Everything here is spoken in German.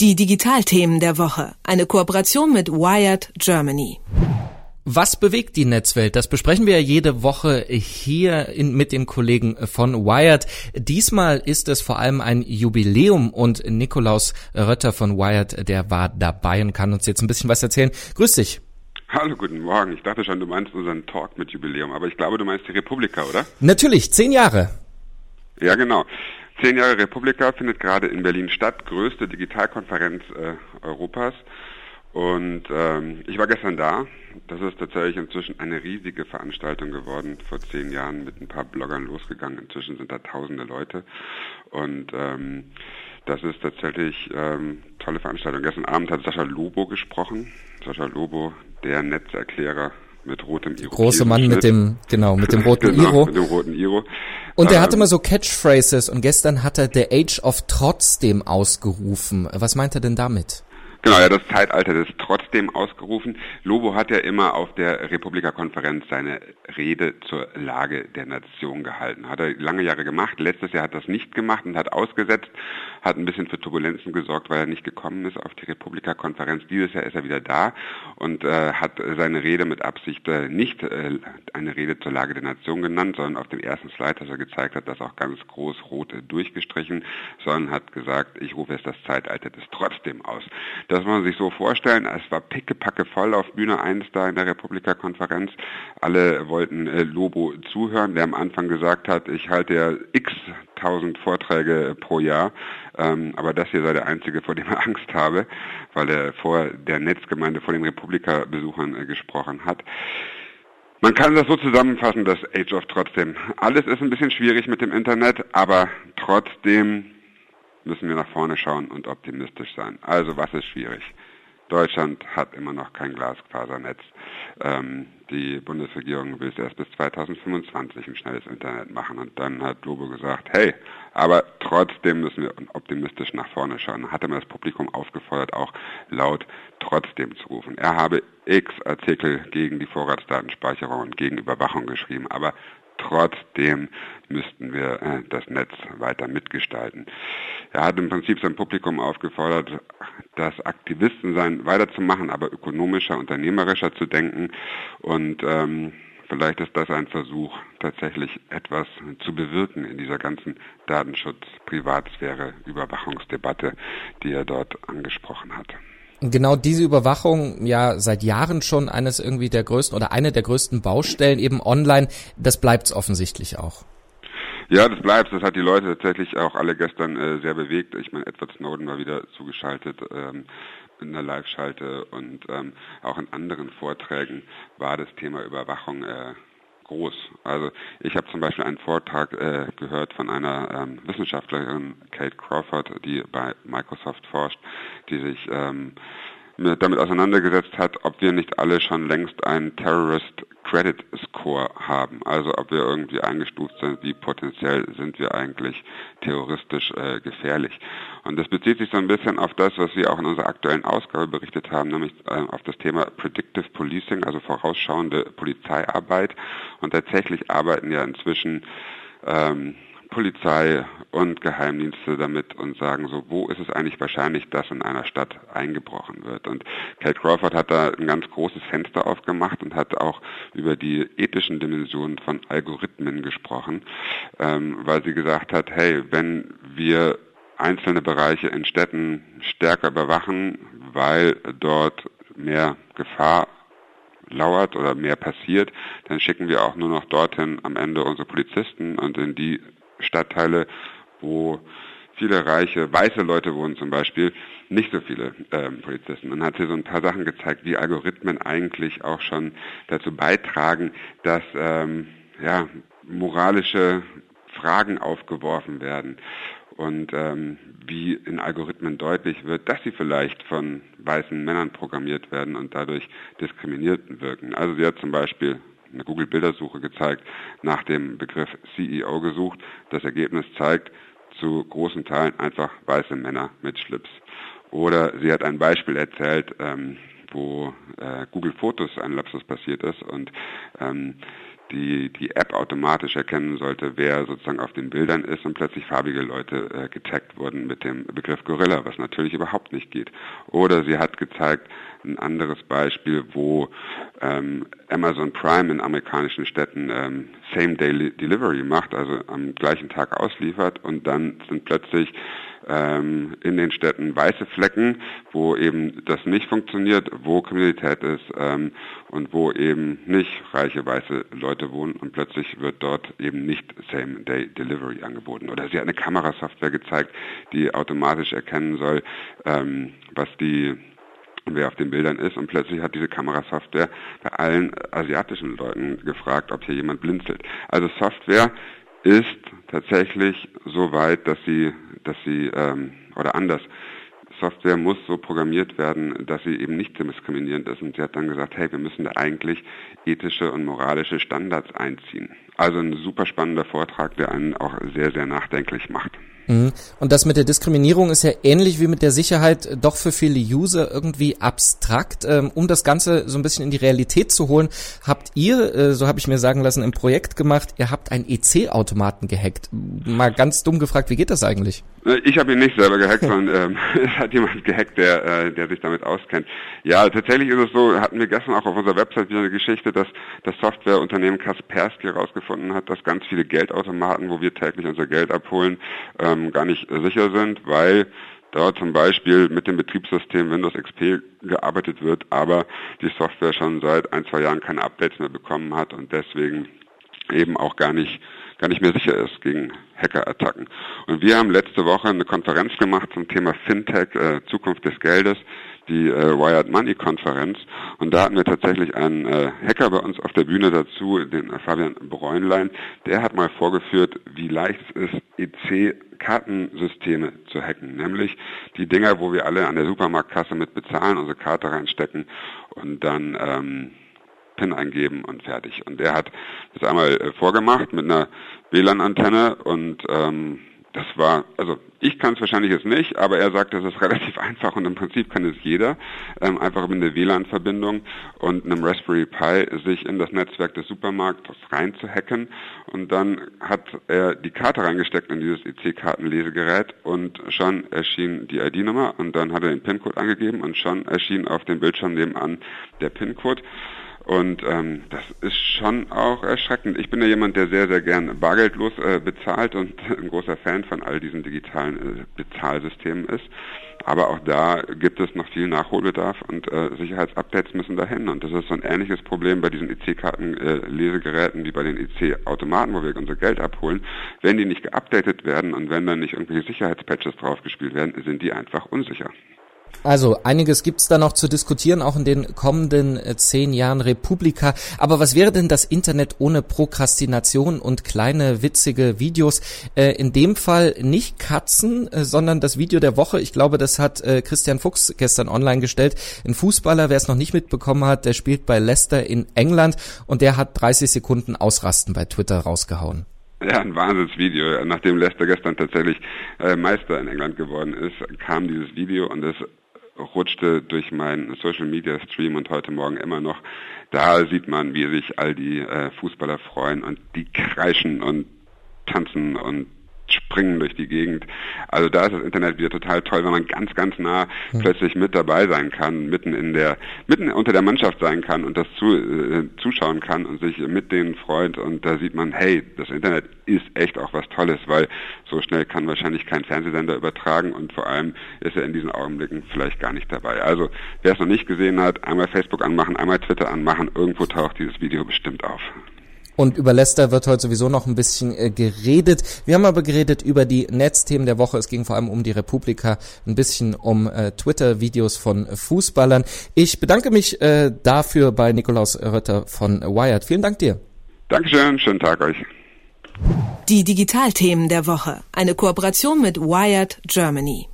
Die Digitalthemen der Woche. Eine Kooperation mit Wired Germany. Was bewegt die Netzwelt? Das besprechen wir jede Woche hier in, mit den Kollegen von Wired. Diesmal ist es vor allem ein Jubiläum und Nikolaus Rötter von Wired, der war dabei und kann uns jetzt ein bisschen was erzählen. Grüß dich. Hallo, guten Morgen. Ich dachte schon, du meinst unseren Talk mit Jubiläum, aber ich glaube, du meinst die Republika, oder? Natürlich, zehn Jahre. Ja, genau. Zehn Jahre Republika findet gerade in Berlin statt, größte Digitalkonferenz äh, Europas. Und ähm, ich war gestern da. Das ist tatsächlich inzwischen eine riesige Veranstaltung geworden. Vor zehn Jahren mit ein paar Bloggern losgegangen. Inzwischen sind da tausende Leute. Und ähm, das ist tatsächlich ähm, tolle Veranstaltung. Gestern Abend hat Sascha Lobo gesprochen. Sascha Lobo, der Netzerklärer mit rotem Iro. Große Mann mit dem, genau, mit dem roten genau, Iro. Mit dem roten Iro. Und er ähm, hat immer so Catchphrases und gestern hat er The Age of Trotzdem ausgerufen. Was meint er denn damit? Genau, ja, das Zeitalter des trotzdem ausgerufen. Lobo hat ja immer auf der Republika-Konferenz seine Rede zur Lage der Nation gehalten. Hat er lange Jahre gemacht. Letztes Jahr hat das nicht gemacht und hat ausgesetzt, hat ein bisschen für Turbulenzen gesorgt, weil er nicht gekommen ist auf die Republika-Konferenz. Dieses Jahr ist er wieder da und äh, hat seine Rede mit Absicht äh, nicht äh, eine Rede zur Lage der Nation genannt, sondern auf dem ersten Slide, das er gezeigt hat, das auch ganz groß rot durchgestrichen, sondern hat gesagt, ich rufe jetzt das Zeitalter des trotzdem aus. Das muss man sich so vorstellen, es war pickepacke voll auf Bühne 1 da in der Republika-Konferenz. Alle wollten äh, Lobo zuhören, der am Anfang gesagt hat, ich halte ja x tausend Vorträge pro Jahr, ähm, aber das hier sei der einzige, vor dem er Angst habe, weil er vor der Netzgemeinde, vor den Republika-Besuchern äh, gesprochen hat. Man kann das so zusammenfassen, das Age of trotzdem. Alles ist ein bisschen schwierig mit dem Internet, aber trotzdem müssen wir nach vorne schauen und optimistisch sein. Also was ist schwierig? Deutschland hat immer noch kein Glasfasernetz. Ähm, die Bundesregierung will es erst bis 2025 ein schnelles Internet machen. Und dann hat Lobo gesagt, hey, aber trotzdem müssen wir optimistisch nach vorne schauen. Dann hat er das Publikum aufgefordert, auch laut trotzdem zu rufen. Er habe x Artikel gegen die Vorratsdatenspeicherung und gegen Überwachung geschrieben, aber Trotzdem müssten wir äh, das Netz weiter mitgestalten. Er hat im Prinzip sein Publikum aufgefordert, das Aktivistensein weiterzumachen, aber ökonomischer, unternehmerischer zu denken. Und ähm, vielleicht ist das ein Versuch, tatsächlich etwas zu bewirken in dieser ganzen Datenschutz, Privatsphäre, Überwachungsdebatte, die er dort angesprochen hat genau diese Überwachung ja seit Jahren schon eines irgendwie der größten oder eine der größten Baustellen eben online, das bleibt offensichtlich auch. Ja, das bleibt. Das hat die Leute tatsächlich auch alle gestern äh, sehr bewegt. Ich meine, Edward Snowden war wieder zugeschaltet ähm, in der Live-Schalte und ähm, auch in anderen Vorträgen war das Thema Überwachung äh, groß. Also ich habe zum Beispiel einen Vortrag äh, gehört von einer ähm, Wissenschaftlerin, Kate Crawford, die bei Microsoft forscht, die sich ähm, damit auseinandergesetzt hat, ob wir nicht alle schon längst einen Terrorist Credit Score haben. Also ob wir irgendwie eingestuft sind, wie potenziell sind wir eigentlich terroristisch äh, gefährlich. Und das bezieht sich so ein bisschen auf das, was wir auch in unserer aktuellen Ausgabe berichtet haben, nämlich äh, auf das Thema Predictive Policing, also vorausschauende Polizeiarbeit. Und tatsächlich arbeiten ja inzwischen ähm, Polizei und Geheimdienste damit und sagen so, wo ist es eigentlich wahrscheinlich, dass in einer Stadt eingebrochen wird. Und Kate Crawford hat da ein ganz großes Fenster aufgemacht und hat auch über die ethischen Dimensionen von Algorithmen gesprochen, ähm, weil sie gesagt hat, hey, wenn wir einzelne Bereiche in Städten stärker überwachen, weil dort mehr Gefahr lauert oder mehr passiert, dann schicken wir auch nur noch dorthin am Ende unsere Polizisten und in die Stadtteile, wo viele reiche, weiße Leute wohnen zum Beispiel, nicht so viele ähm, Polizisten. Und hat hier so ein paar Sachen gezeigt, wie Algorithmen eigentlich auch schon dazu beitragen, dass ähm, ja, moralische Fragen aufgeworfen werden und ähm, wie in Algorithmen deutlich wird, dass sie vielleicht von weißen Männern programmiert werden und dadurch diskriminierend wirken. Also sie hat zum Beispiel eine Google-Bildersuche gezeigt, nach dem Begriff CEO gesucht. Das Ergebnis zeigt zu großen Teilen einfach weiße Männer mit Schlips. Oder sie hat ein Beispiel erzählt, ähm, wo äh, Google Fotos ein Lapsus passiert ist und ähm, die die App automatisch erkennen sollte, wer sozusagen auf den Bildern ist und plötzlich farbige Leute äh, getaggt wurden mit dem Begriff Gorilla, was natürlich überhaupt nicht geht. Oder sie hat gezeigt, ein anderes Beispiel, wo ähm, Amazon Prime in amerikanischen Städten ähm, Same-Day Delivery macht, also am gleichen Tag ausliefert und dann sind plötzlich ähm, in den Städten weiße Flecken, wo eben das nicht funktioniert, wo Kriminalität ist ähm, und wo eben nicht reiche weiße Leute wohnen und plötzlich wird dort eben nicht Same-Day-Delivery angeboten. Oder sie hat eine Kamerasoftware gezeigt, die automatisch erkennen soll, ähm, was die wer auf den Bildern ist und plötzlich hat diese Kamerasoftware bei allen asiatischen Leuten gefragt, ob hier jemand blinzelt. Also Software ist tatsächlich so weit, dass sie, dass sie ähm, oder anders. Software muss so programmiert werden, dass sie eben nicht diskriminierend ist. Und sie hat dann gesagt, hey, wir müssen da eigentlich ethische und moralische Standards einziehen. Also ein super spannender Vortrag, der einen auch sehr, sehr nachdenklich macht. Mhm. Und das mit der Diskriminierung ist ja ähnlich wie mit der Sicherheit doch für viele User irgendwie abstrakt. Ähm, um das Ganze so ein bisschen in die Realität zu holen, habt ihr, äh, so habe ich mir sagen lassen, ein Projekt gemacht, ihr habt einen EC-Automaten gehackt. Mal ganz dumm gefragt, wie geht das eigentlich? Äh, ich habe ihn nicht selber gehackt, sondern ähm, es hat jemand gehackt, der, äh, der sich damit auskennt. Ja, tatsächlich ist es so, hatten wir gestern auch auf unserer Website wieder eine Geschichte, dass das Softwareunternehmen Kaspersky herausgefunden hat, dass ganz viele Geldautomaten, wo wir täglich unser Geld abholen, ähm, gar nicht sicher sind, weil dort zum Beispiel mit dem Betriebssystem Windows XP gearbeitet wird, aber die Software schon seit ein, zwei Jahren keine Updates mehr bekommen hat und deswegen eben auch gar nicht gar nicht mehr sicher ist gegen Hackerattacken. Und wir haben letzte Woche eine Konferenz gemacht zum Thema Fintech, äh, Zukunft des Geldes, die äh, Wired Money Konferenz. Und da hatten wir tatsächlich einen äh, Hacker bei uns auf der Bühne dazu, den Fabian Bräunlein. Der hat mal vorgeführt, wie leicht es ist, EC-Kartensysteme zu hacken. Nämlich die Dinger, wo wir alle an der Supermarktkasse mit bezahlen, unsere Karte reinstecken und dann ähm, PIN eingeben und fertig. Und der hat das einmal äh, vorgemacht mit einer WLAN-Antenne und ähm, das war, also ich kann es wahrscheinlich jetzt nicht, aber er sagt, das ist relativ einfach und im Prinzip kann es jeder, ähm, einfach mit einer WLAN-Verbindung und einem Raspberry Pi sich in das Netzwerk des Supermarktes reinzuhacken. Und dann hat er die Karte reingesteckt in dieses EC-Kartenlesegerät und schon erschien die ID-Nummer und dann hat er den PIN-Code angegeben und schon erschien auf dem Bildschirm nebenan der PIN-Code und ähm, das ist schon auch erschreckend. Ich bin ja jemand, der sehr, sehr gern bargeldlos äh, bezahlt und ein großer Fan von all diesen digitalen äh, Bezahlsystemen ist. Aber auch da gibt es noch viel Nachholbedarf und äh, Sicherheitsupdates müssen dahin. Und das ist so ein ähnliches Problem bei diesen EC-Karten-Lesegeräten äh, wie bei den EC-Automaten, wo wir unser Geld abholen. Wenn die nicht geupdatet werden und wenn dann nicht irgendwelche Sicherheitspatches draufgespielt werden, sind die einfach unsicher. Also einiges gibt's da noch zu diskutieren, auch in den kommenden äh, zehn Jahren Republika. Aber was wäre denn das Internet ohne Prokrastination und kleine witzige Videos? Äh, in dem Fall nicht Katzen, äh, sondern das Video der Woche. Ich glaube, das hat äh, Christian Fuchs gestern online gestellt. Ein Fußballer, wer es noch nicht mitbekommen hat, der spielt bei Leicester in England und der hat 30 Sekunden Ausrasten bei Twitter rausgehauen. Ja, ein Wahnsinnsvideo. Nachdem Leicester gestern tatsächlich äh, Meister in England geworden ist, kam dieses Video und es rutschte durch meinen Social Media Stream und heute Morgen immer noch. Da sieht man, wie sich all die äh, Fußballer freuen und die kreischen und tanzen und springen durch die Gegend. Also da ist das Internet wieder total toll, wenn man ganz, ganz nah mhm. plötzlich mit dabei sein kann, mitten in der, mitten unter der Mannschaft sein kann und das zu, äh, zuschauen kann und sich mit denen freut und da sieht man, hey, das Internet ist echt auch was Tolles, weil so schnell kann wahrscheinlich kein Fernsehsender übertragen und vor allem ist er in diesen Augenblicken vielleicht gar nicht dabei. Also wer es noch nicht gesehen hat, einmal Facebook anmachen, einmal Twitter anmachen, irgendwo taucht dieses Video bestimmt auf. Und über Leicester wird heute sowieso noch ein bisschen äh, geredet. Wir haben aber geredet über die Netzthemen der Woche. Es ging vor allem um die Republika, ein bisschen um äh, Twitter-Videos von Fußballern. Ich bedanke mich äh, dafür bei Nikolaus Rötter von Wired. Vielen Dank dir. Dankeschön, schönen Tag euch. Die Digitalthemen der Woche. Eine Kooperation mit Wired Germany.